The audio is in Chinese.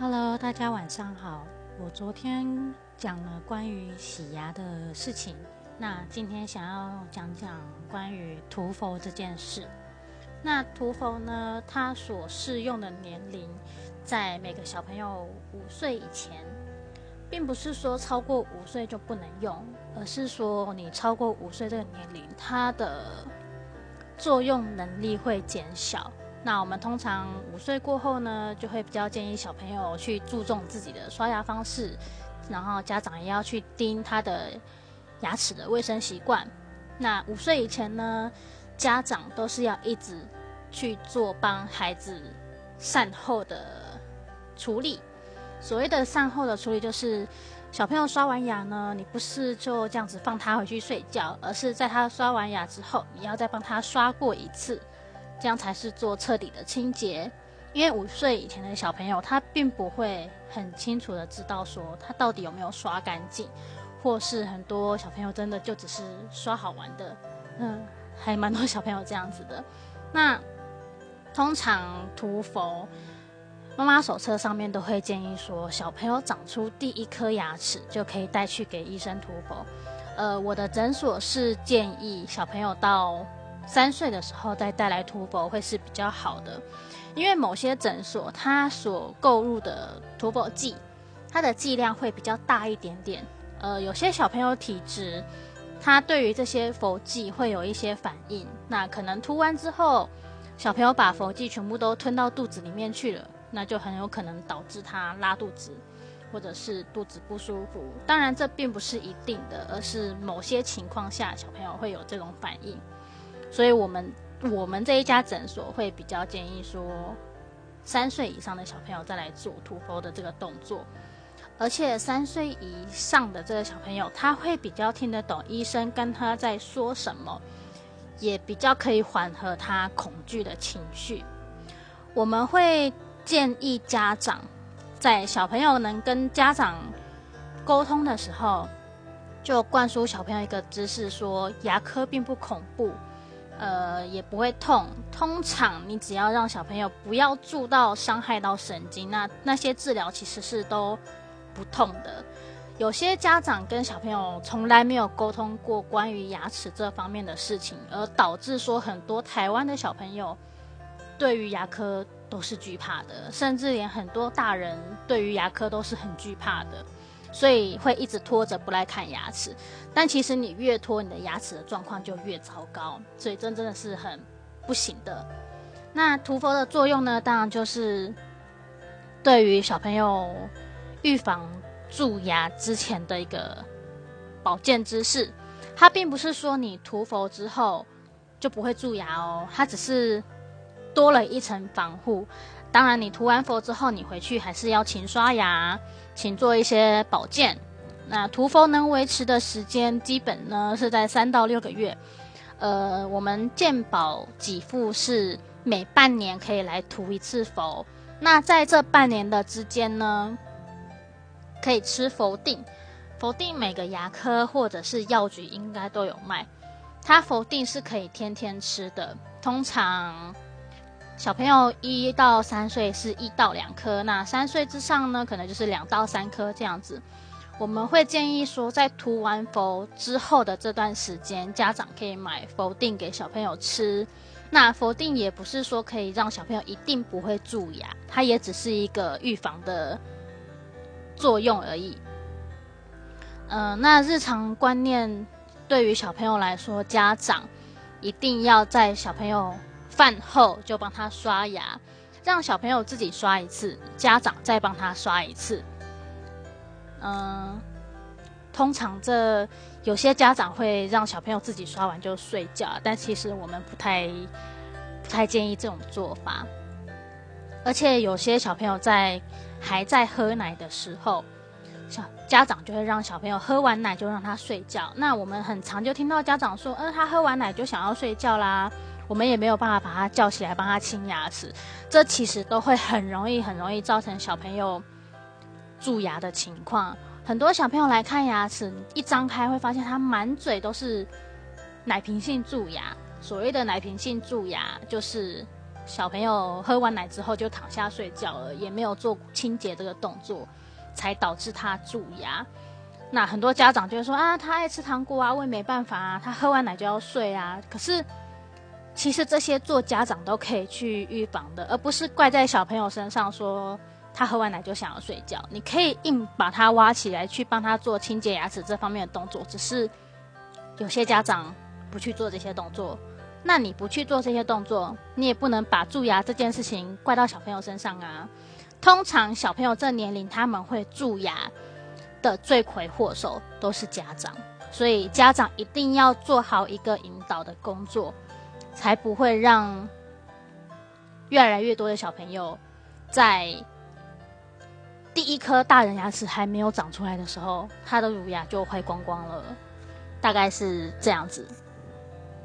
Hello，大家晚上好。我昨天讲了关于洗牙的事情，那今天想要讲讲关于涂氟这件事。那涂氟呢，它所适用的年龄在每个小朋友五岁以前，并不是说超过五岁就不能用，而是说你超过五岁这个年龄，它的作用能力会减小。那我们通常五岁过后呢，就会比较建议小朋友去注重自己的刷牙方式，然后家长也要去盯他的牙齿的卫生习惯。那五岁以前呢，家长都是要一直去做帮孩子善后的处理。所谓的善后的处理，就是小朋友刷完牙呢，你不是就这样子放他回去睡觉，而是在他刷完牙之后，你要再帮他刷过一次。这样才是做彻底的清洁，因为五岁以前的小朋友，他并不会很清楚的知道说他到底有没有刷干净，或是很多小朋友真的就只是刷好玩的，嗯，还蛮多小朋友这样子的。那通常涂氟，妈妈手册上面都会建议说，小朋友长出第一颗牙齿就可以带去给医生涂氟。呃，我的诊所是建议小朋友到。三岁的时候再带来涂氟会是比较好的，因为某些诊所它所购入的涂氟剂，它的剂量会比较大一点点。呃，有些小朋友体质，他对于这些佛剂会有一些反应，那可能涂完之后，小朋友把佛剂全部都吞到肚子里面去了，那就很有可能导致他拉肚子，或者是肚子不舒服。当然，这并不是一定的，而是某些情况下小朋友会有这种反应。所以，我们我们这一家诊所会比较建议说，三岁以上的小朋友再来做涂氟的这个动作，而且三岁以上的这个小朋友，他会比较听得懂医生跟他在说什么，也比较可以缓和他恐惧的情绪。我们会建议家长在小朋友能跟家长沟通的时候，就灌输小朋友一个知识：说牙科并不恐怖。呃，也不会痛。通常你只要让小朋友不要蛀到伤害到神经，那那些治疗其实是都不痛的。有些家长跟小朋友从来没有沟通过关于牙齿这方面的事情，而导致说很多台湾的小朋友对于牙科都是惧怕的，甚至连很多大人对于牙科都是很惧怕的。所以会一直拖着不来看牙齿，但其实你越拖，你的牙齿的状况就越糟糕，所以这真的是很不行的。那涂氟的作用呢？当然就是对于小朋友预防蛀牙之前的一个保健知识。它并不是说你涂氟之后就不会蛀牙哦，它只是多了一层防护。当然，你涂完氟之后，你回去还是要勤刷牙。勤做一些保健。那涂氟能维持的时间，基本呢是在三到六个月。呃，我们健保给付是每半年可以来涂一次氟。那在这半年的之间呢，可以吃氟定。氟定每个牙科或者是药局应该都有卖。它氟定是可以天天吃的，通常。小朋友一到三岁是一到两颗，那三岁之上呢，可能就是两到三颗这样子。我们会建议说，在涂完氟之后的这段时间，家长可以买氟定给小朋友吃。那氟定也不是说可以让小朋友一定不会蛀牙，它也只是一个预防的作用而已。嗯，那日常观念对于小朋友来说，家长一定要在小朋友。饭后就帮他刷牙，让小朋友自己刷一次，家长再帮他刷一次。嗯，通常这有些家长会让小朋友自己刷完就睡觉，但其实我们不太不太建议这种做法。而且有些小朋友在还在喝奶的时候，小家长就会让小朋友喝完奶就让他睡觉。那我们很常就听到家长说：“嗯，他喝完奶就想要睡觉啦。”我们也没有办法把他叫起来帮他清牙齿，这其实都会很容易、很容易造成小朋友蛀牙的情况。很多小朋友来看牙齿，一张开会发现他满嘴都是奶瓶性蛀牙。所谓的奶瓶性蛀牙，就是小朋友喝完奶之后就躺下睡觉了，也没有做清洁这个动作，才导致他蛀牙。那很多家长就会说啊，他爱吃糖果啊，我也没办法啊，他喝完奶就要睡啊。可是其实这些做家长都可以去预防的，而不是怪在小朋友身上说他喝完奶就想要睡觉。你可以硬把他挖起来去帮他做清洁牙齿这方面的动作，只是有些家长不去做这些动作。那你不去做这些动作，你也不能把蛀牙这件事情怪到小朋友身上啊。通常小朋友这年龄他们会蛀牙。的罪魁祸首都是家长，所以家长一定要做好一个引导的工作，才不会让越来越多的小朋友在第一颗大人牙齿还没有长出来的时候，他的乳牙就坏光光了，大概是这样子。